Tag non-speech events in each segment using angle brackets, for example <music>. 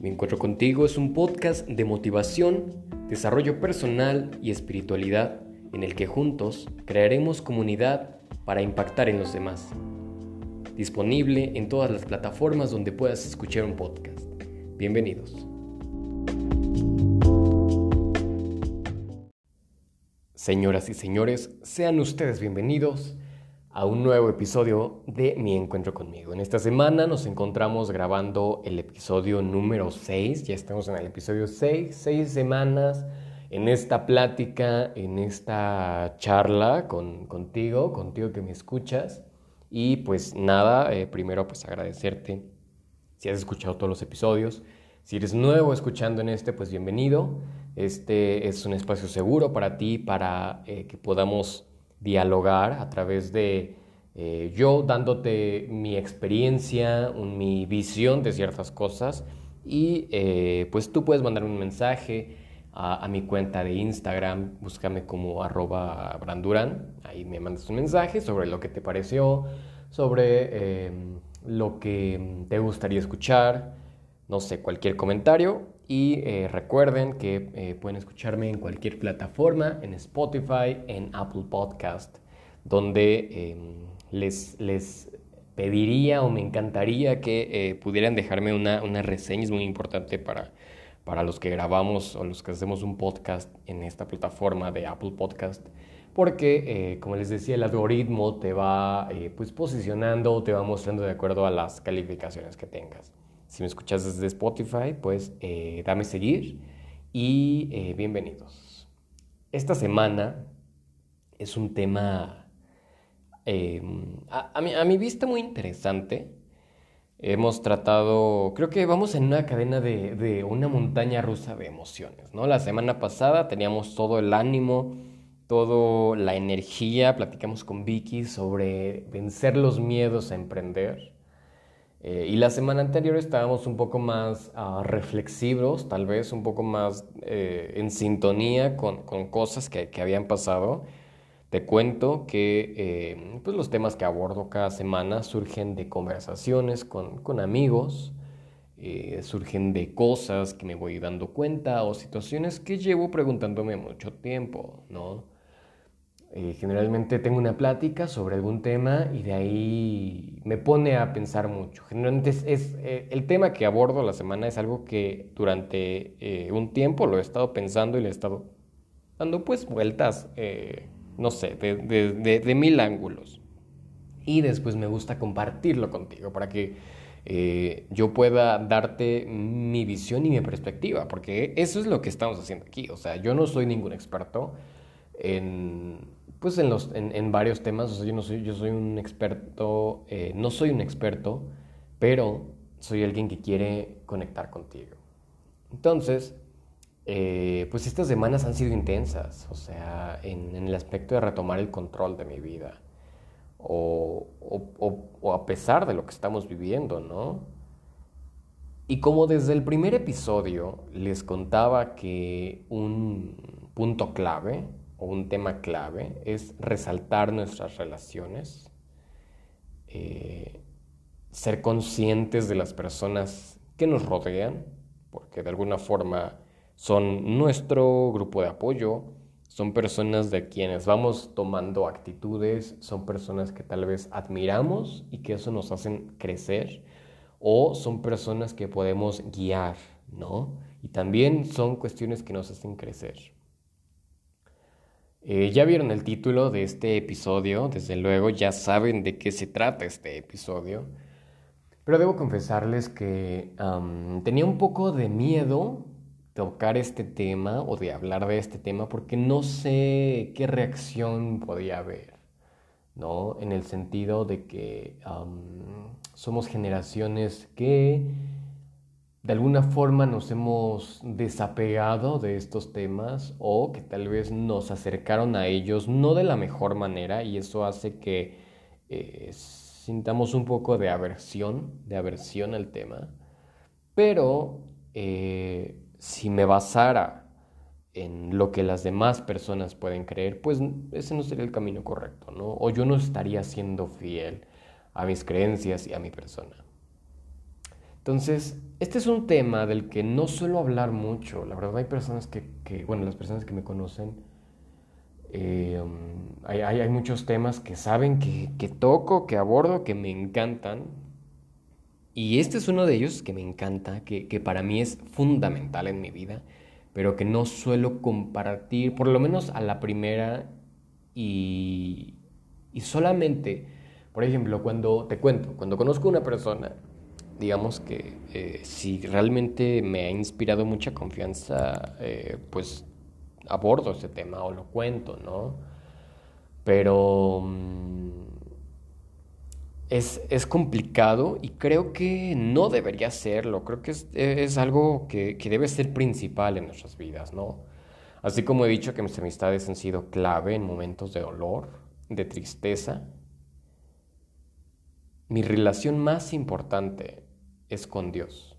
Me Encuentro contigo es un podcast de motivación, desarrollo personal y espiritualidad en el que juntos crearemos comunidad para impactar en los demás. Disponible en todas las plataformas donde puedas escuchar un podcast. Bienvenidos. Señoras y señores, sean ustedes bienvenidos a un nuevo episodio de Mi Encuentro conmigo. En esta semana nos encontramos grabando el episodio número 6, ya estamos en el episodio 6, seis semanas en esta plática, en esta charla con, contigo, contigo que me escuchas. Y pues nada, eh, primero pues agradecerte si has escuchado todos los episodios. Si eres nuevo escuchando en este, pues bienvenido. Este es un espacio seguro para ti, para eh, que podamos dialogar a través de eh, yo dándote mi experiencia, mi visión de ciertas cosas y eh, pues tú puedes mandar un mensaje a, mi cuenta de Instagram, búscame como arroba branduran, ahí me mandas un mensaje sobre lo que te pareció, sobre em, lo que te gustaría escuchar, no sé, cualquier comentario y eh, recuerden que eh, pueden escucharme en cualquier plataforma, en Spotify, en Apple Podcast, donde em, les, les pediría o me encantaría que eh, pudieran dejarme una, una, reseña, es muy importante para, para los que grabamos o los que hacemos un podcast en esta plataforma de Apple Podcast, porque como les decía, el algoritmo te va pues posicionando, te va mostrando de acuerdo a las calificaciones que tengas. Si me escuchas desde Spotify, pues eh, dame seguir y eh, bienvenidos. Esta semana es un tema em, a, mi, vista muy interesante. Hemos tratado, creo que vamos en una cadena de, de, una montaña rusa de emociones, ¿no? La semana pasada teníamos todo el ánimo, toda la energía, platicamos con Vicky sobre vencer los miedos a emprender. Eh, y la semana anterior estábamos un poco más ah, reflexivos, tal vez un poco más eh, en sintonía con, con cosas que, que, habían pasado. Te cuento que eh, pues los temas que abordo cada semana surgen de conversaciones con, con amigos, surgen de cosas que me voy dando cuenta o situaciones que llevo preguntándome mucho tiempo, ¿no? Eh, generalmente tengo una plática sobre algún tema y de ahí me pone a pensar mucho. Generalmente es, eh, el tema que abordo la semana es algo que durante eh, un tiempo lo he estado pensando y le he estado dando pues vueltas, no sé, de, de, de, mil ángulos. Y después me gusta compartirlo contigo para que yo pueda darte mi visión y mi perspectiva, porque eso es lo que estamos haciendo aquí. O sea, yo no soy ningún experto en pues en, los, en, varios temas, yo no soy, yo soy un experto, eh, no soy un experto, pero soy alguien que quiere conectar contigo. Entonces, eh, pues estas semanas han sido intensas, o sea, en, el aspecto de retomar el control de mi vida, o, o a pesar de lo que estamos viviendo, ¿no? Y como desde el primer episodio les contaba que un punto clave, o un tema clave es resaltar nuestras relaciones, eh, ser conscientes de las personas que nos rodean, porque de alguna forma son nuestro grupo de apoyo, son personas de quienes vamos tomando actitudes, son personas que tal vez admiramos y que eso nos hacen crecer, o son personas que podemos guiar, ¿no? Y también son cuestiones que nos hacen crecer. Eh, ya vieron el título de este episodio, desde luego ya saben de qué se trata este episodio, pero debo confesarles que tenía un poco de miedo tocar este tema o de hablar de este tema porque no sé qué reacción podía haber, ¿no? En el sentido de que somos generaciones que de alguna forma nos hemos desapegado de estos temas o que tal vez nos acercaron a ellos no de la mejor manera y eso hace que eh, sintamos un poco de aversión, de aversión al tema. Pero eh, si me basara en lo que las demás personas pueden creer, pues ese no sería el camino correcto, ¿no? O yo no estaría siendo fiel a mis creencias y a mi persona. Entonces, este es un tema del que no suelo hablar mucho. La verdad hay personas que, bueno, las personas que me conocen, eh, um, hay, muchos temas que saben que, que toco, que abordo, que me encantan. Y este es uno de ellos que me encanta, que, que para mí es fundamental en mi vida, pero que no suelo compartir, por lo menos a la primera y, y solamente, por ejemplo, cuando te cuento, cuando conozco a una persona, digamos que eh, si realmente me ha inspirado mucha confianza, eh, pues abordo ese tema o lo cuento, ¿no? Pero mm, es, es, complicado y creo que no debería serlo, creo que es, es algo que, que, debe ser principal en nuestras vidas, ¿no? Así como he dicho que mis amistades han sido clave en momentos de dolor, de tristeza, mi relación más importante es con Dios.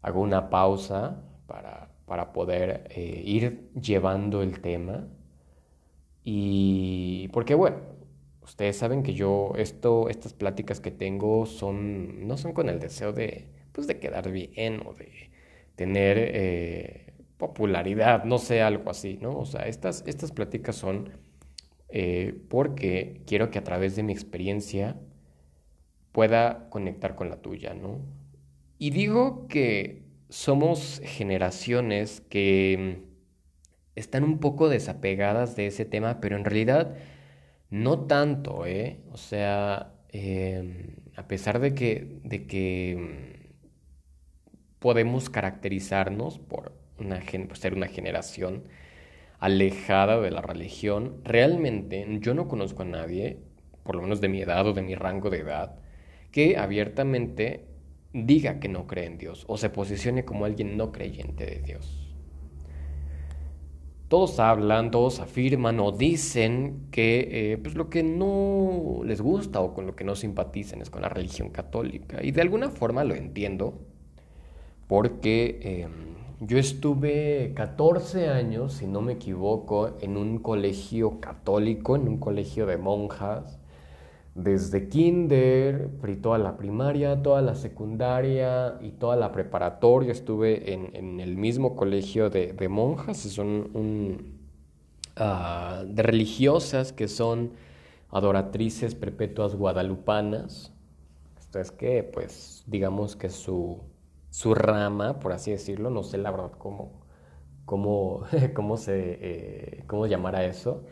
Hago una pausa para, poder eh, ir llevando el tema y porque bueno, ustedes saben que yo esto, estas pláticas que tengo son, no son con el deseo de, pues de quedar bien o de tener eh, popularidad, no sé, algo así, ¿no? O sea, estas, estas pláticas son eh, porque quiero que a través de mi experiencia pueda conectar con la tuya, ¿no? Y digo que somos generaciones que están un poco desapegadas de ese tema, pero en realidad no tanto, ¿eh? O sea, em, a pesar de que, de que podemos caracterizarnos por, una, por ser una generación alejada de la religión, realmente yo no conozco a nadie, por lo menos de mi edad o de mi rango de edad, que abiertamente diga que no cree en Dios o se posicione como alguien no creyente de Dios. Todos hablan, todos afirman o dicen que eh, pues lo que no les gusta o con lo que no simpatizan es con la religión católica. Y de alguna forma lo entiendo, porque em, yo estuve 14 años, si no me equivoco, en un colegio católico, en un colegio de monjas, desde kinder, toda la primaria, toda la secundaria y toda la preparatoria. Estuve en, el mismo colegio de, monjas, son un, ah, de religiosas que son adoratrices perpetuas guadalupanas. Esto es que, pues, digamos que su, su rama, por así decirlo, no sé la verdad cómo, cómo, <laughs> cómo, se, eh, cómo llamar a eso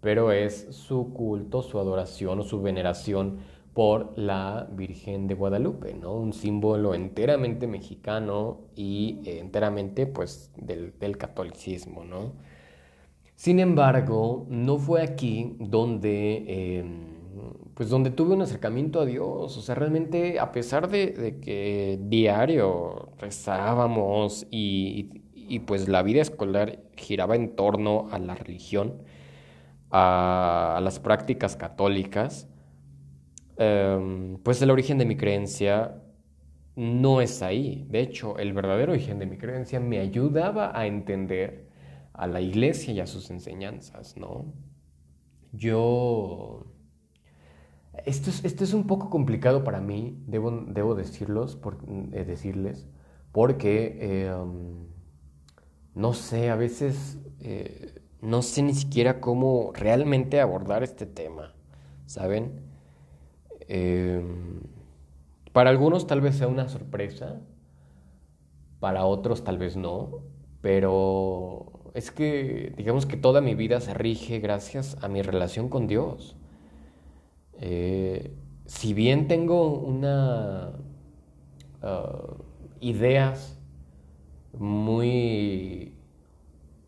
pero es su culto, su adoración o su veneración por la Virgen de Guadalupe, ¿no? Un símbolo enteramente mexicano y eh, enteramente, pues, del, catolicismo, ¿no? Sin embargo, no fue aquí donde, em, pues, donde tuve un acercamiento a Dios. O sea, realmente, a pesar de, que diario rezábamos y, y, pues, la vida escolar giraba en torno a la religión, a, las prácticas católicas, em, pues el origen de mi creencia no es ahí. De hecho, el verdadero origen de mi creencia me ayudaba a entender a la iglesia y a sus enseñanzas, ¿no? Yo... Esto es, esto es un poco complicado para mí, debo, debo decirlos, eh, decirles, porque, em, no sé, a veces eh, no sé ni siquiera cómo realmente abordar este tema, ¿saben? Em, para algunos tal vez sea una sorpresa, para otros tal vez no, pero es que digamos que toda mi vida se rige gracias a mi relación con Dios. Eh, si bien tengo una ah, ideas muy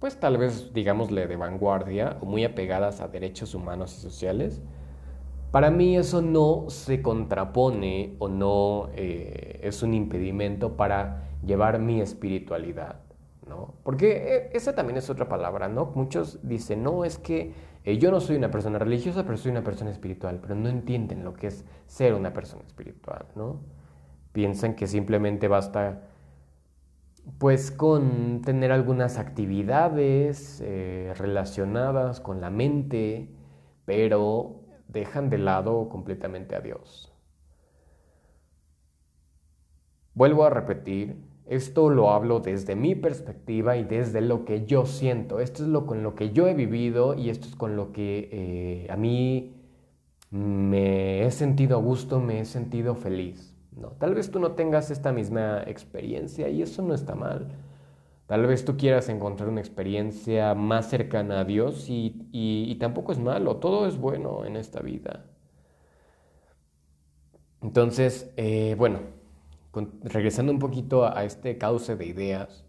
pues tal vez digámosle de vanguardia o muy apegadas a derechos humanos y sociales, para mí eso no se contrapone o no eh, es un impedimento para llevar mi espiritualidad, ¿no? Porque eh, esa también es otra palabra, ¿no? Muchos dicen, no, es que eh, yo no soy una persona religiosa, pero soy una persona espiritual, pero no entienden lo que es ser una persona espiritual, ¿no? Piensan que simplemente basta pues con tener algunas actividades eh, relacionadas con la mente, pero dejan de lado completamente a Dios. Vuelvo a repetir, esto lo hablo desde mi perspectiva y desde lo que yo siento. Esto es lo con lo que yo he vivido y esto es con lo que eh, a mí me he sentido a gusto, me he sentido feliz. Tal vez tú no tengas esta misma experiencia y eso no está mal. Tal vez tú quieras encontrar una experiencia más cercana a Dios y, tampoco es malo, todo es bueno en esta vida. Entonces, eh, bueno, regresando un poquito a, este cauce de ideas,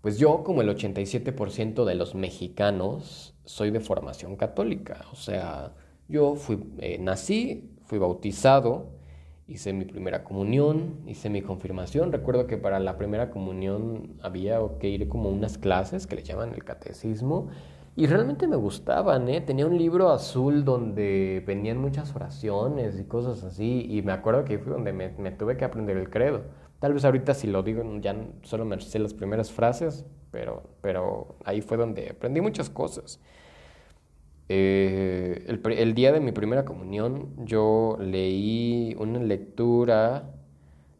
pues yo, como el 87% de los mexicanos, soy de formación católica. O sea, yo fui, eh, nací, fui bautizado, hice mi primera comunión, hice mi confirmación. Recuerdo que para la primera comunión había que ir como unas clases que le llaman el catecismo. Y realmente me gustaban, ¿eh? Tenía un libro azul donde venían muchas oraciones y cosas así. Y me acuerdo que fue donde me, tuve que aprender el credo. Tal vez ahorita si lo digo ya solo me sé las primeras frases, pero, pero ahí fue donde aprendí muchas cosas. Eh, el, día de mi primera comunión yo leí una lectura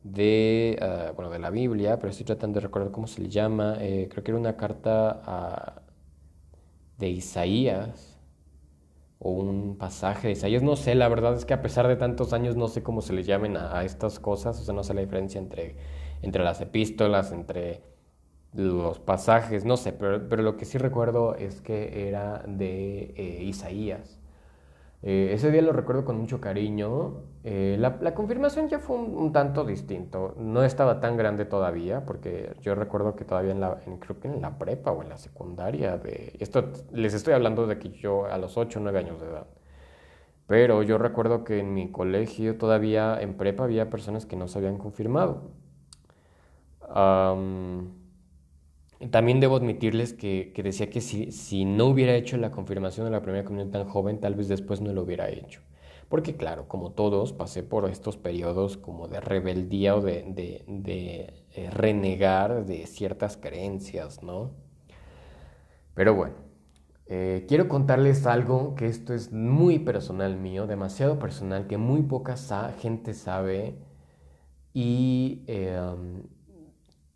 de, ah, bueno, de la Biblia, pero estoy tratando de recordar cómo se le llama. Eh, creo que era una carta de Isaías o un pasaje de Isaías. No sé, la verdad es que a pesar de tantos años no sé cómo se le llamen a, a estas cosas. O sea, no sé la diferencia entre, entre las epístolas, entre los pasajes, no sé, pero, pero, lo que sí recuerdo es que era de eh, Isaías. Eh, ese día lo recuerdo con mucho cariño. Eh, la, confirmación ya fue un, tanto distinto. No estaba tan grande todavía, porque yo recuerdo que todavía en la, creo que en la prepa o en la secundaria, de, esto les estoy hablando de que yo a los 8 o 9 años de edad. Pero yo recuerdo que en mi colegio todavía en prepa había personas que no se habían confirmado. También debo admitirles que, decía que si, si, no hubiera hecho la confirmación de la primera comunión tan joven, tal vez después no lo hubiera hecho. Porque claro, como todos, pasé por estos periodos como de rebeldía o de, de, eh, renegar de ciertas creencias, ¿no? Pero bueno, eh, quiero contarles algo que esto es muy personal mío, demasiado personal, que muy poca gente sabe y... Eh,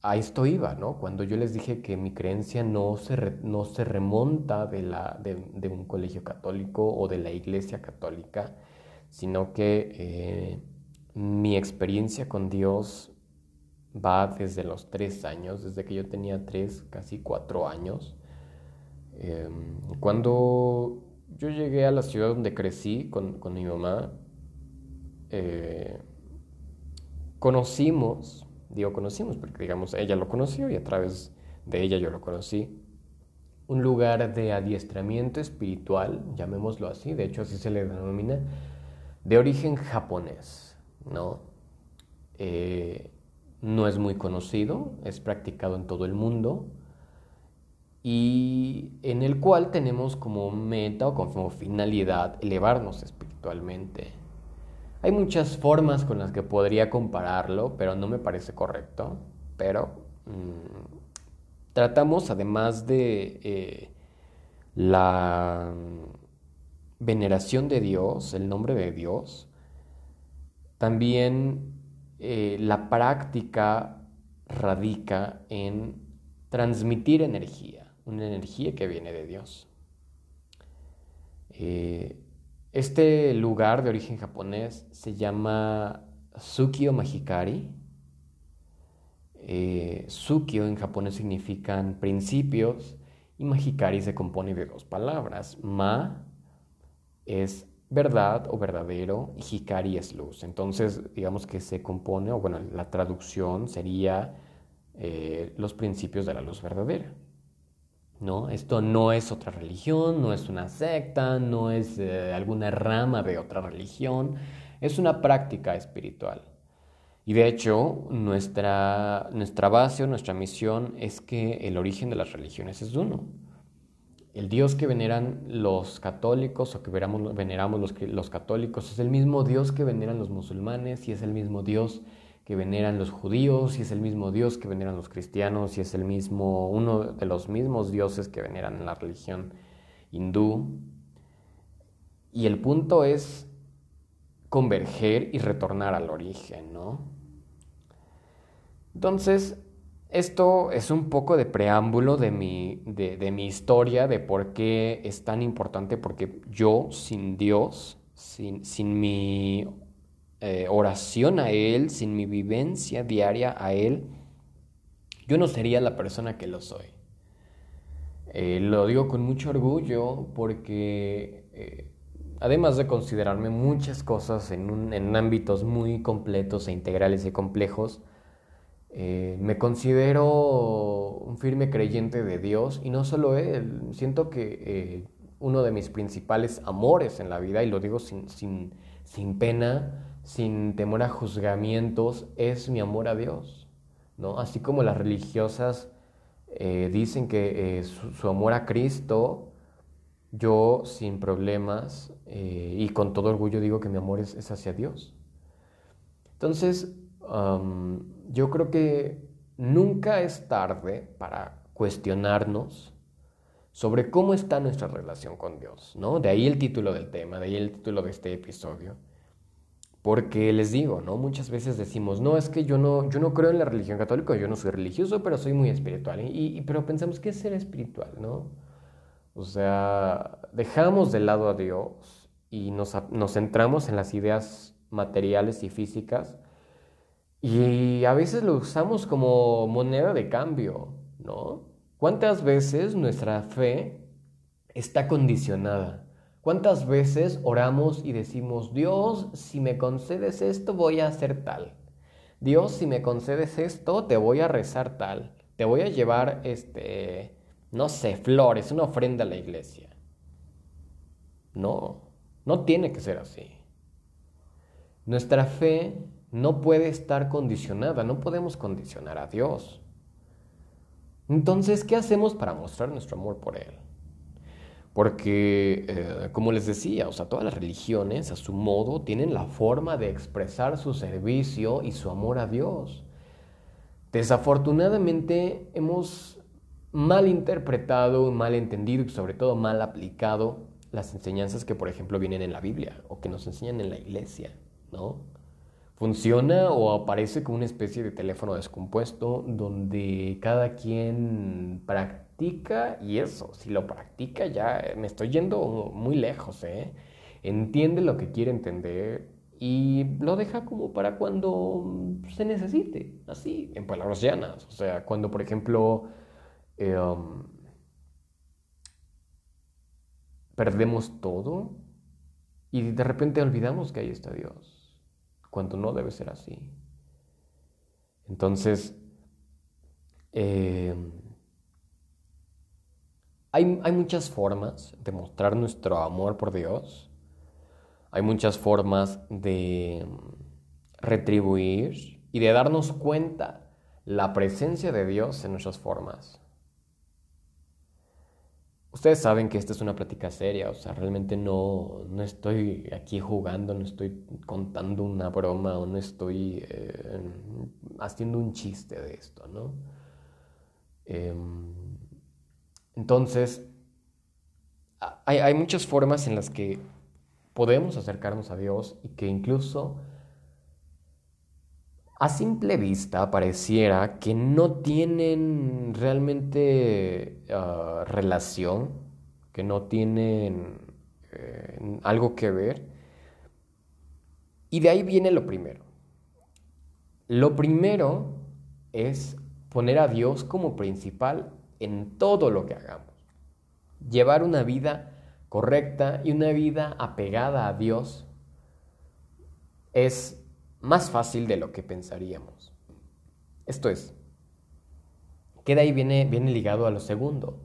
a esto iba, ¿no? Cuando yo les dije que mi creencia no se, no se remonta de, la, de, un colegio católico o de la iglesia católica, sino que eh, mi experiencia con Dios va desde los tres años, desde que yo tenía tres, casi cuatro años. Em, cuando yo llegué a la ciudad donde crecí con, con mi mamá, eh, conocimos digo conocimos, porque digamos ella lo conoció y a través de ella yo lo conocí. Un lugar de adiestramiento espiritual, llamémoslo así, de hecho así se le denomina, de origen japonés, ¿no? Eh, no es muy conocido, es practicado en todo el mundo y en el cual tenemos como meta o como finalidad elevarnos espiritualmente. Hay muchas formas con las que podría compararlo, pero no me parece correcto. Pero mm, tratamos, además de eh, la veneración de Dios, el nombre de Dios, también eh, la práctica radica en transmitir energía, una energía que viene de Dios. Eh, este lugar de origen japonés se llama Tsukio Mahikari. Eh, en japonés significan principios y Mahikari se compone de dos palabras. Ma es verdad o verdadero y Hikari es luz. Entonces, digamos que se compone, o bueno, la traducción sería eh, los principios de la luz verdadera. ¿No? Esto no es otra religión, no es una secta, no es eh, alguna rama de otra religión, es una práctica espiritual. Y de hecho, nuestra, nuestra base o nuestra misión es que el origen de las religiones es uno. El Dios que veneran los católicos o que veneramos los, los católicos es el mismo Dios que veneran los musulmanes y es el mismo Dios que veneran los judíos, y es el mismo Dios que veneran los cristianos, y es el mismo, uno de los mismos dioses que veneran la religión hindú. Y el punto es converger y retornar al origen, ¿no? Entonces, esto es un poco de preámbulo de mi, de, mi historia, de por qué es tan importante, porque yo sin Dios, sin, sin mi eh, oración a Él, sin mi vivencia diaria a Él, yo no sería la persona que lo soy. Eh, lo digo con mucho orgullo porque eh, además de considerarme muchas cosas en, en, ámbitos muy completos e integrales y complejos, me considero un firme creyente de Dios y no solo Él, siento que uno de mis principales amores en la vida, y lo digo sin, sin, sin pena, sin temor a juzgamientos, es mi amor a Dios. ¿no? Así como las religiosas eh, dicen que eh, su, amor a Cristo, yo sin problemas eh, y con todo orgullo digo que mi amor es, hacia Dios. Entonces, yo creo que nunca es tarde para cuestionarnos sobre cómo está nuestra relación con Dios, ¿no? De ahí el título del tema, de ahí el título de este episodio. Porque les digo, ¿no? Muchas veces decimos, no, es que yo no, yo no creo en la religión católica, yo no soy religioso, pero soy muy espiritual. Y, pero pensamos, ¿qué es ser espiritual, no? O sea, dejamos de lado a Dios y nos, nos centramos en las ideas materiales y físicas y a veces lo usamos como moneda de cambio, ¿no? ¿Cuántas veces nuestra fe está condicionada? ¿Cuántas veces oramos y decimos, Dios, si me concedes esto, voy a hacer tal? Dios, si me concedes esto, te voy a rezar tal. Te voy a llevar, este, no sé, flores, una ofrenda a la iglesia. No, no tiene que ser así. Nuestra fe no puede estar condicionada, no podemos condicionar a Dios. Entonces, ¿qué hacemos para mostrar nuestro amor por Él? Porque, eh, como les decía, o sea, todas las religiones a su modo tienen la forma de expresar su servicio y su amor a Dios. Desafortunadamente hemos mal interpretado, mal entendido y sobre todo mal aplicado las enseñanzas que, por ejemplo, vienen en la Biblia o que nos enseñan en la iglesia, ¿no? Funciona o aparece como una especie de teléfono descompuesto donde cada quien practica y eso, si lo practica ya me estoy yendo muy lejos, ¿eh? Entiende lo que quiere entender y lo deja como para cuando se necesite, así, en palabras llanas. O sea, cuando por ejemplo em, perdemos todo y de repente olvidamos que ahí está Dios, cuando no debe ser así. Entonces, eh, hay, muchas formas de mostrar nuestro amor por Dios. Hay muchas formas de retribuir y de darnos cuenta la presencia de Dios en nuestras formas. Ustedes saben que esta es una plática seria, o sea, realmente no, no estoy aquí jugando, no estoy contando una broma o no estoy eh, haciendo un chiste de esto, ¿no? Em, entonces, hay, muchas formas en las que podemos acercarnos a Dios y que incluso a simple vista pareciera que no tienen realmente ah, relación, que no tienen eh, algo que ver. Y de ahí viene lo primero. Lo primero es poner a Dios como principal en todo lo que hagamos. Llevar una vida correcta y una vida apegada a Dios es más fácil de lo que pensaríamos. Esto es, que de ahí viene, viene ligado a lo segundo,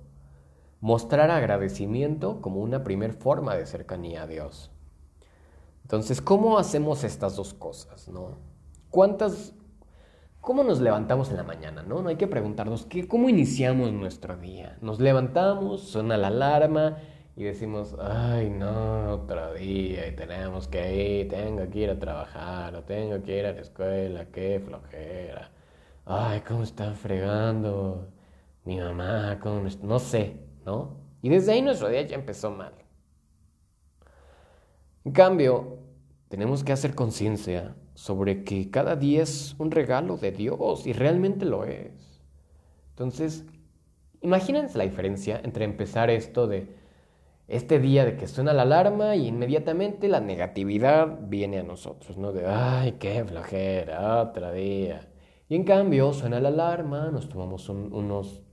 mostrar agradecimiento como una primer forma de cercanía a Dios. Entonces, ¿cómo hacemos estas dos cosas? ¿no? ¿Cuántas ¿Cómo nos levantamos en la mañana? ¿no? no hay que preguntarnos ¿qué, cómo iniciamos nuestro día. Nos levantamos, suena la alarma y decimos, ay no, otro día y tenemos que ir, tengo que ir a trabajar o tengo que ir a la escuela, qué flojera. Ay, cómo están fregando mi mamá, cómo no sé, ¿no? Y desde ahí nuestro día ya empezó mal. En cambio, tenemos que hacer conciencia sobre que cada día es un regalo de Dios y realmente lo es. Entonces, imagínense la diferencia entre empezar esto de este día de que suena la alarma y inmediatamente la negatividad viene a nosotros, ¿no? De, ay, qué flojera, otro día. Y en cambio suena la alarma, nos tomamos unos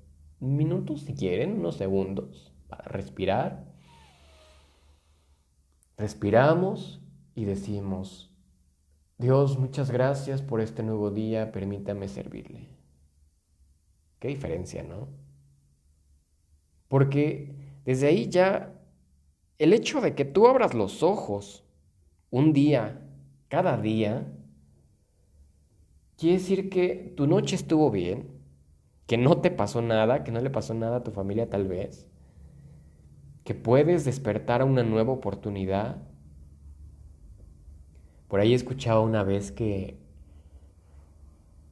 minutos, si quieren, unos segundos para respirar. Respiramos y decimos, Dios, muchas gracias por este nuevo día, permítame servirle. Qué diferencia, ¿no? Porque desde ahí ya el hecho de que tú abras los ojos un día, cada día, quiere decir que tu noche estuvo bien, que no te pasó nada, que no le pasó nada a tu familia tal vez, que puedes despertar a una nueva oportunidad. Por ahí he escuchado una vez que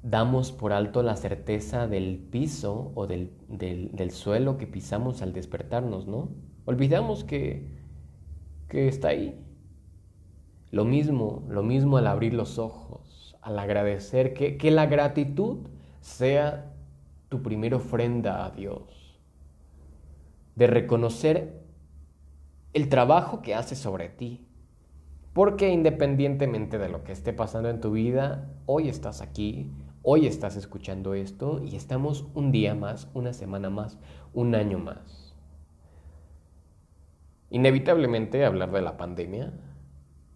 damos por alto la certeza del piso o del, del suelo que pisamos al despertarnos, ¿no? Olvidamos que, que está ahí. Lo mismo, lo mismo al abrir los ojos, al agradecer, que, que la gratitud sea tu primera ofrenda a Dios. De reconocer el trabajo que hace sobre ti. Porque independientemente de lo que esté pasando en tu vida, hoy estás aquí, hoy estás escuchando esto y estamos un día más, una semana más, un año más inevitablemente hablar de la pandemia.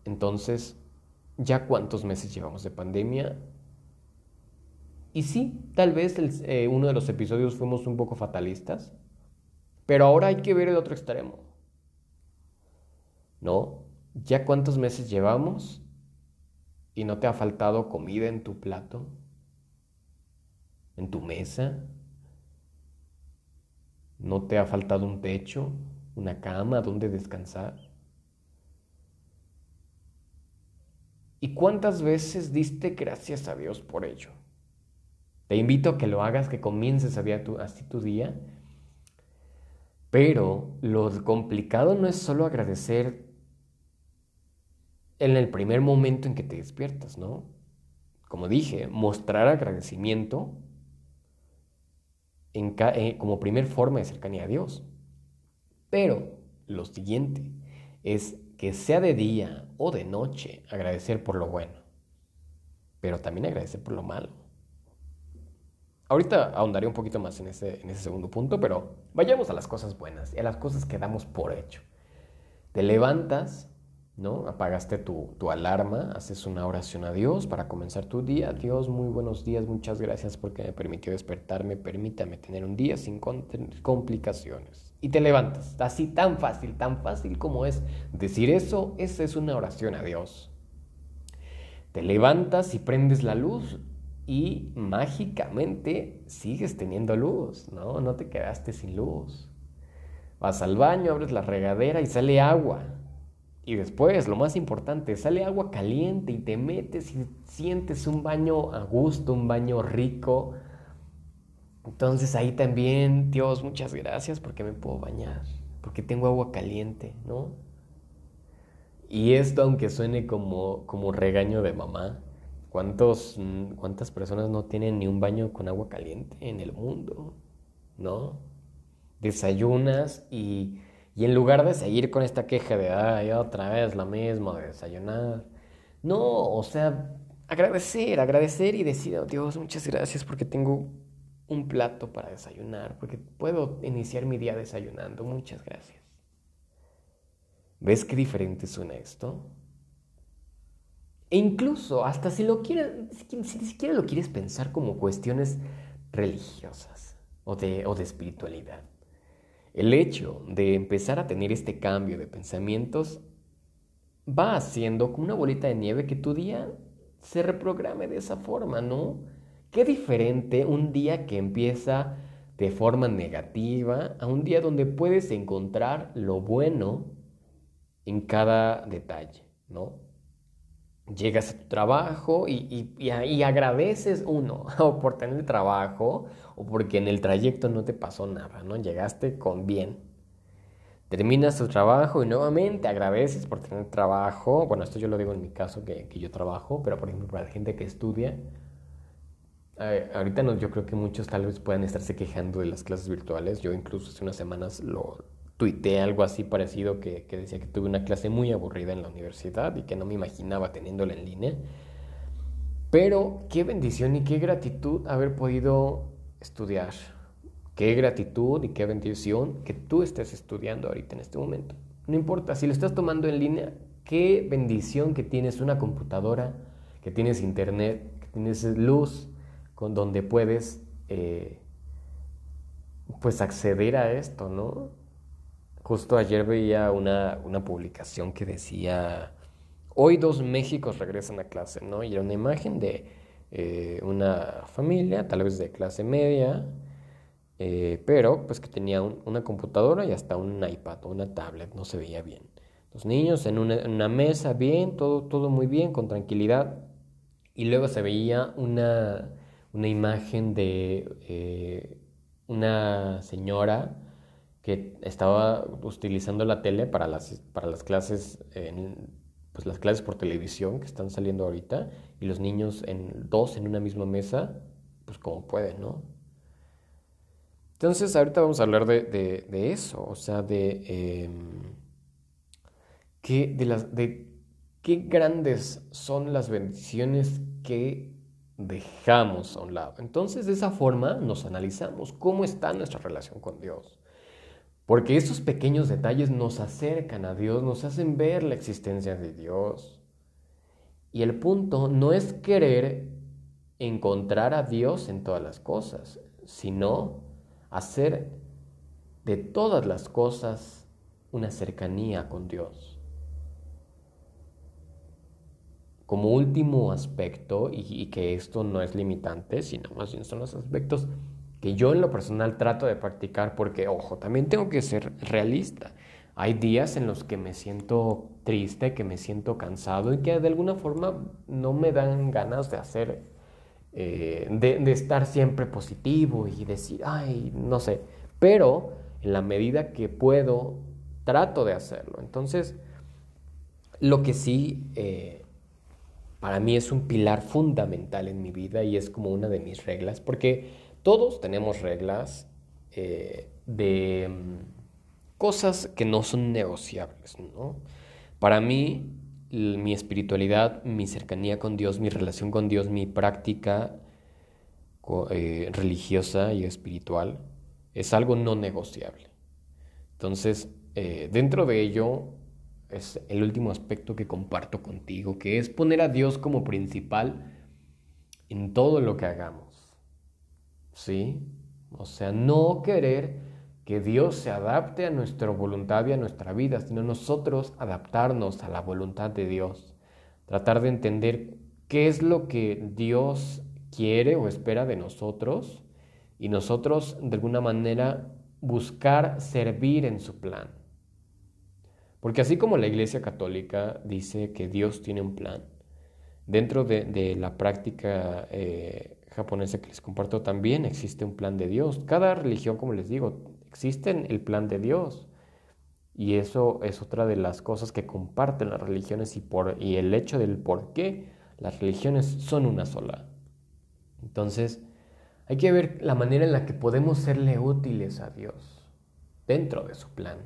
Entonces, ¿ya cuántos meses llevamos de pandemia? Y sí, tal vez eh, uno de los episodios fuimos un poco fatalistas, pero ahora hay que ver el otro extremo. ¿No? ¿Ya cuántos meses llevamos y no te ha faltado comida en tu plato? ¿En tu mesa? ¿No te ha faltado un techo? una cama donde descansar. ¿Y cuántas veces diste gracias a Dios por ello? Te invito a que lo hagas, que comiences así tu día. Pero lo complicado no es solo agradecer en el primer momento en que te despiertas, ¿no? Como dije, mostrar agradecimiento en, eh, como primer forma de cercanía a Dios. Pero lo siguiente es que sea de día o de noche, agradecer por lo bueno, pero también agradecer por lo malo. Ahorita ahondaré un poquito más en ese, en ese segundo punto, pero vayamos a las cosas buenas y a las cosas que damos por hecho. Te levantas ¿no? Apagaste tu, tu, alarma, haces una oración a Dios para comenzar tu día. Dios, muy buenos días, muchas gracias porque me permitió despertarme, permítame tener un día sin complicaciones. Y te levantas, así tan fácil, tan fácil como es decir eso, esa es una oración a Dios. Te levantas y prendes la luz y mágicamente sigues teniendo luz, ¿no? No te quedaste sin luz. Vas al baño, abres la regadera y sale agua y después, lo más importante, sale agua caliente y te metes y sientes un baño a gusto, un baño rico. Entonces ahí también, Dios, muchas gracias porque me puedo bañar, porque tengo agua caliente, ¿no? Y esto, aunque suene como, como regaño de mamá, ¿cuántos, ¿cuántas personas no tienen ni un baño con agua caliente en el mundo? ¿No? Desayunas y y en lugar de seguir con esta queja de, ay, otra vez la misma, de desayunar, no, o sea, agradecer, agradecer y decir, oh, Dios, muchas gracias porque tengo un plato para desayunar, porque puedo iniciar mi día desayunando, muchas gracias. ¿Ves qué diferente suena esto? E incluso, hasta si lo quieres, si ni siquiera lo quieres pensar como cuestiones religiosas o de, o de espiritualidad. El hecho de empezar a tener este cambio de pensamientos va haciendo como una bolita de nieve que tu día se reprograme de esa forma, ¿no? Qué diferente un día que empieza de forma negativa a un día donde puedes encontrar lo bueno en cada detalle, ¿no? Llegas a tu trabajo y, y agradeces uno <laughs> por tener trabajo o porque en el trayecto no te pasó nada, ¿no? Llegaste con bien. terminas tu trabajo y nuevamente agradeces por tener trabajo. Bueno, esto yo lo digo en mi caso que, que yo trabajo, pero por ejemplo para la gente que estudia, eh, ahorita no, yo creo que muchos tal vez puedan estarse quejando de las clases virtuales. Yo incluso hace unas semanas lo tuiteé algo así parecido que, que decía que tuve una clase muy aburrida en la universidad y que no me imaginaba teniéndola en línea. Pero qué bendición y qué gratitud haber podido estudiar. Qué gratitud y qué bendición que tú estés estudiando ahorita en este momento. No importa, si lo estás tomando en línea, qué bendición que tienes una computadora, que tienes internet, que tienes luz, con donde puedes eh, pues acceder a esto, ¿no? Justo ayer veía una, una publicación que decía, hoy dos Méxicos regresan a clase, ¿no? Y era una imagen de eh, una familia, tal vez de clase media, eh, pero pues que tenía una computadora y hasta un iPad o una tablet, no se veía bien. Los niños en una, mesa, bien, todo, todo muy bien, con tranquilidad. Y luego se veía una una imagen de eh, una señora que estaba utilizando la tele para las, para las clases, pues las clases por televisión que están saliendo ahorita, y los niños en dos en una misma mesa, pues como pueden, ¿no? Entonces ahorita vamos a hablar de, de, eso, o sea, de, em, de, las, de qué grandes son las bendiciones que dejamos a un lado. Entonces, de esa forma nos analizamos cómo está nuestra relación con Dios. Porque esos pequeños detalles nos acercan a Dios, nos hacen ver la existencia de Dios. Y el punto no es querer encontrar a Dios en todas las cosas, sino hacer de todas las cosas una cercanía con Dios. como último aspecto, y, que esto no es limitante, sino más bien son los aspectos que yo en lo personal trato de practicar, porque, ojo, también tengo que ser realista. Hay días en los que me siento triste, que me siento cansado y que de alguna forma no me dan ganas de hacer, eh, de, estar siempre positivo y decir, ay, no sé, pero en la medida que puedo, trato de hacerlo. Entonces, lo que sí eh, para mí es un pilar fundamental en mi vida y es como una de mis reglas, porque todos tenemos reglas eh, de mm, cosas que no son negociables, ¿no? Para mí, mi espiritualidad, mi cercanía con Dios, mi relación con Dios, mi práctica eh, religiosa y espiritual es algo no negociable. Entonces, eh, dentro de ello, es el último aspecto que comparto contigo, que es poner a Dios como principal en todo lo que hagamos. ¿Sí? O sea, no querer que Dios se adapte a nuestra voluntad y a nuestra vida, sino nosotros adaptarnos a la voluntad de Dios. Tratar de entender qué es lo que Dios quiere o espera de nosotros y nosotros de alguna manera buscar servir en su plan. Porque así como la Iglesia Católica dice que Dios tiene un plan, dentro de, la práctica eh, japonesa que les comparto también existe un plan de Dios. Cada religión, como les digo, existe el plan de Dios. Y eso es otra de las cosas que comparten las religiones y, por, y el hecho del por qué las religiones son una sola. Entonces, hay que ver la manera en la que podemos serle útiles a Dios dentro de su plan.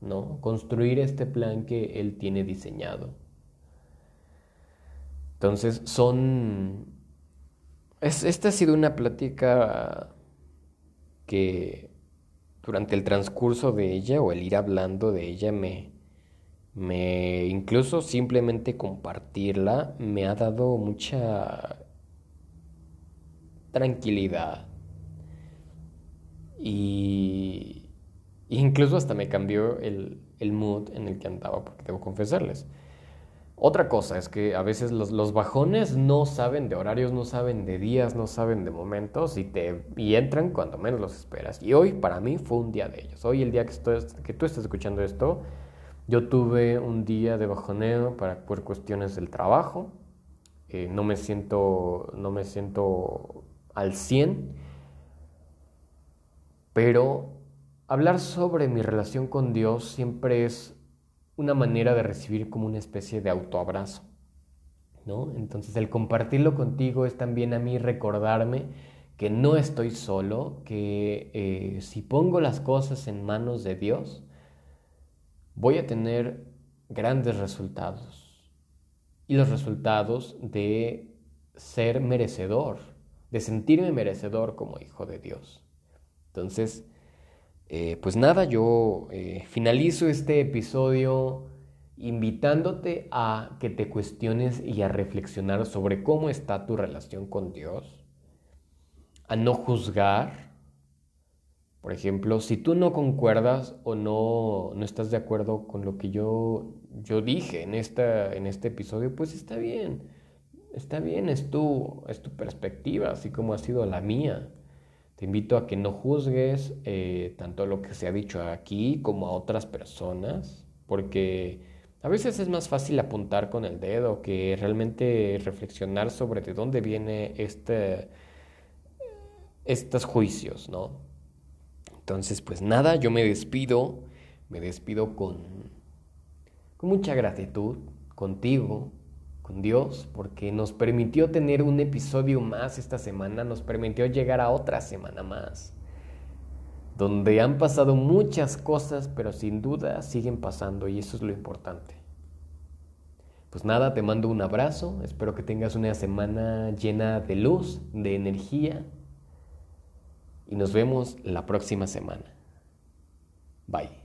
¿no? Construir este plan que él tiene diseñado. Entonces, son... esta ha sido una plática que durante el transcurso de ella o el ir hablando de ella me, me incluso simplemente compartirla me ha dado mucha tranquilidad y incluso hasta me cambió el, mood en el que andaba, porque debo confesarles. Otra cosa es que a veces los, bajones no saben de horarios, no saben de días, no saben de momentos y, te, y entran cuando menos los esperas. Y hoy para mí fue un día de ellos. Hoy el día que, que tú estás escuchando esto, yo tuve un día de bajoneo para, por cuestiones del trabajo. Eh, no, me siento, no me siento al 100, pero hablar sobre mi relación con Dios siempre es una manera de recibir como una especie de autoabrazo, ¿no? Entonces el compartirlo contigo es también a mí recordarme que no estoy solo, que eh, si pongo las cosas en manos de Dios, voy a tener grandes resultados. Y los resultados de ser merecedor, de sentirme merecedor como hijo de Dios. Entonces, eh, pues nada, yo eh, finalizo este episodio invitándote a que te cuestiones y a reflexionar sobre cómo está tu relación con Dios, a no juzgar. Por ejemplo, si tú no concuerdas o no, no estás de acuerdo con lo que yo, yo dije en, esta, en este episodio, pues está bien. Está bien, es tu, es tu perspectiva, así como ha sido la mía. Te invito a que no juzgues eh, tanto lo que se ha dicho aquí como a otras personas, porque a veces es más fácil apuntar con el dedo que realmente reflexionar sobre de dónde viene este, estos juicios, ¿no? Entonces, pues nada, yo me despido, me despido con, con mucha gratitud contigo, Dios, porque nos permitió tener un episodio más esta semana, nos permitió llegar a otra semana más, donde han pasado muchas cosas, pero sin duda siguen pasando y eso es lo importante. Pues nada, te mando un abrazo, espero que tengas una semana llena de luz, de energía y nos vemos la próxima semana. Bye.